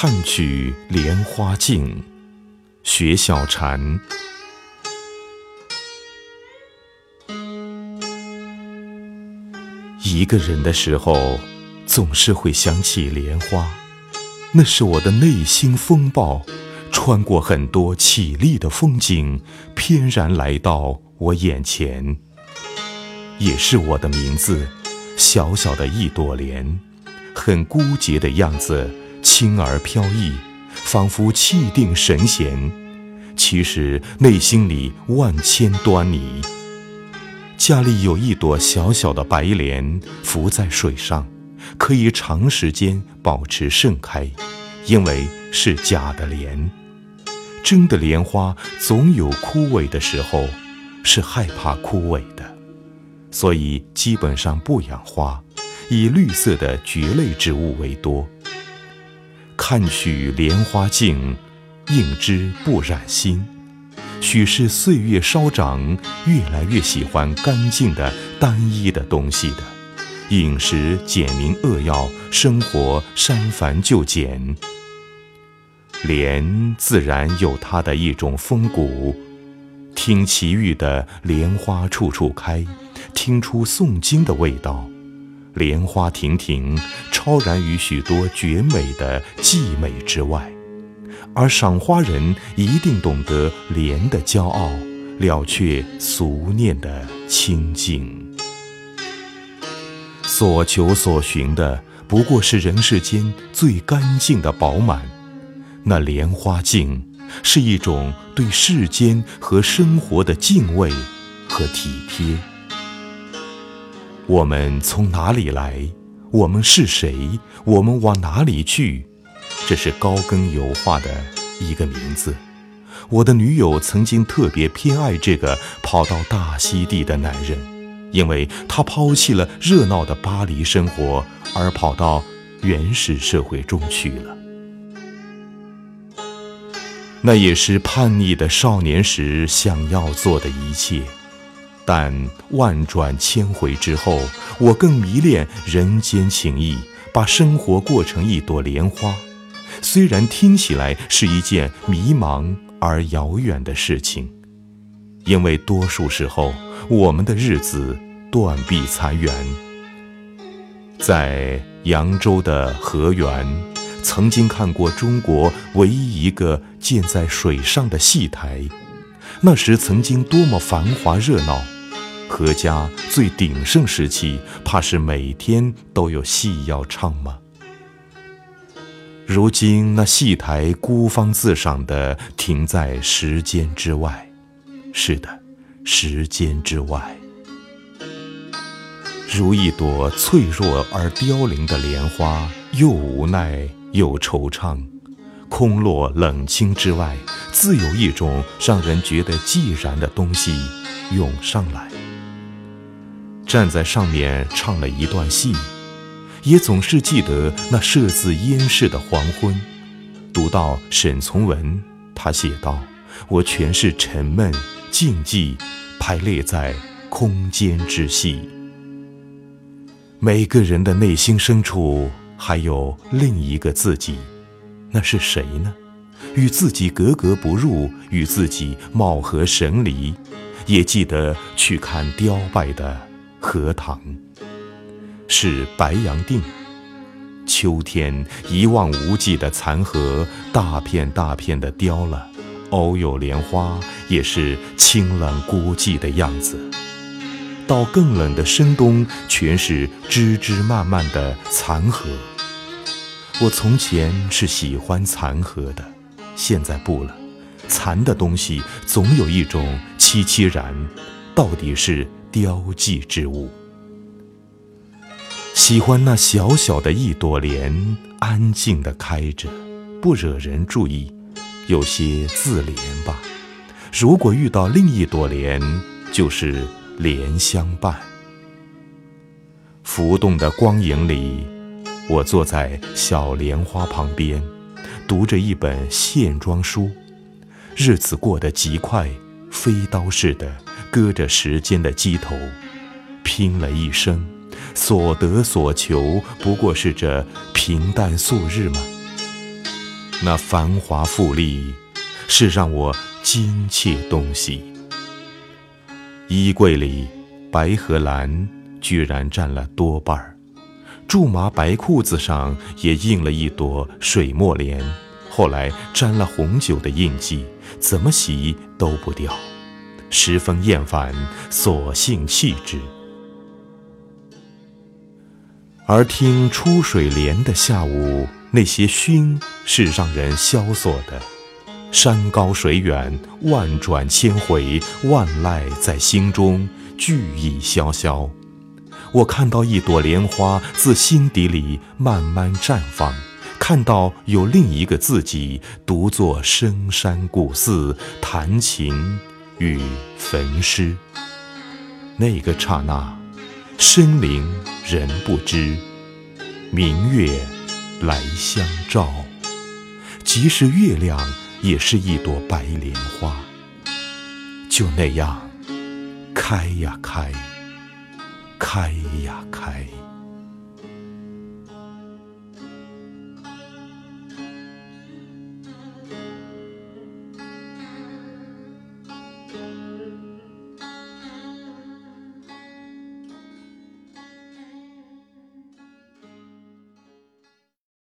看取莲花镜，学小禅。一个人的时候，总是会想起莲花，那是我的内心风暴，穿过很多绮丽的风景，翩然来到我眼前。也是我的名字，小小的一朵莲，很孤寂的样子。轻而飘逸，仿佛气定神闲，其实内心里万千端倪。家里有一朵小小的白莲，浮在水上，可以长时间保持盛开，因为是假的莲。真的莲花总有枯萎的时候，是害怕枯萎的，所以基本上不养花，以绿色的蕨类植物为多。看取莲花净，应知不染心。许是岁月稍长，越来越喜欢干净的、单一的东西的。饮食简明扼要，生活删繁就简。莲自然有它的一种风骨。听奇遇的莲花处处开，听出诵经的味道。莲花亭亭，超然于许多绝美的寂美之外，而赏花人一定懂得莲的骄傲，了却俗念的清净。所求所寻的不过是人世间最干净的饱满，那莲花净是一种对世间和生活的敬畏和体贴。我们从哪里来？我们是谁？我们往哪里去？这是高更油画的一个名字。我的女友曾经特别偏爱这个跑到大溪地的男人，因为他抛弃了热闹的巴黎生活，而跑到原始社会中去了。那也是叛逆的少年时想要做的一切。但万转千回之后，我更迷恋人间情谊，把生活过成一朵莲花。虽然听起来是一件迷茫而遥远的事情，因为多数时候我们的日子断壁残垣。在扬州的河源，曾经看过中国唯一一个建在水上的戏台，那时曾经多么繁华热闹。何家最鼎盛时期，怕是每天都有戏要唱吗？如今那戏台孤芳自赏的停在时间之外，是的，时间之外。如一朵脆弱而凋零的莲花，又无奈又惆怅，空落冷清之外，自有一种让人觉得寂然的东西涌上来。站在上面唱了一段戏，也总是记得那设字烟逝的黄昏。读到沈从文，他写道：“我全是沉闷、静寂，排列在空间之隙。每个人的内心深处还有另一个自己，那是谁呢？与自己格格不入，与自己貌合神离。也记得去看雕败的。”荷塘是白洋淀，秋天一望无际的残荷，大片大片的凋了；偶有莲花，也是清冷孤寂的样子。到更冷的深冬，全是枝枝蔓蔓的残荷。我从前是喜欢残荷的，现在不了。残的东西总有一种凄凄然，到底是。雕迹之物，喜欢那小小的一朵莲，安静地开着，不惹人注意，有些自怜吧。如果遇到另一朵莲，就是莲相伴。浮动的光影里，我坐在小莲花旁边，读着一本线装书，日子过得极快，飞刀似的。搁着时间的机头，拼了一生，所得所求不过是这平淡素日吗？那繁华富丽，是让我惊切东西。衣柜里，白和蓝居然占了多半儿，苎麻白裤子上也印了一朵水墨莲，后来沾了红酒的印记，怎么洗都不掉，十分厌烦，索性弃之。而听出水莲的下午，那些熏是让人萧索的。山高水远，万转千回，万籁在心中，俱已萧萧。我看到一朵莲花自心底里慢慢绽放，看到有另一个自己独坐深山古寺，弹琴与焚诗。那个刹那，深林人不知，明月来相照，即使月亮。也是一朵白莲花，就那样开呀开，开呀开。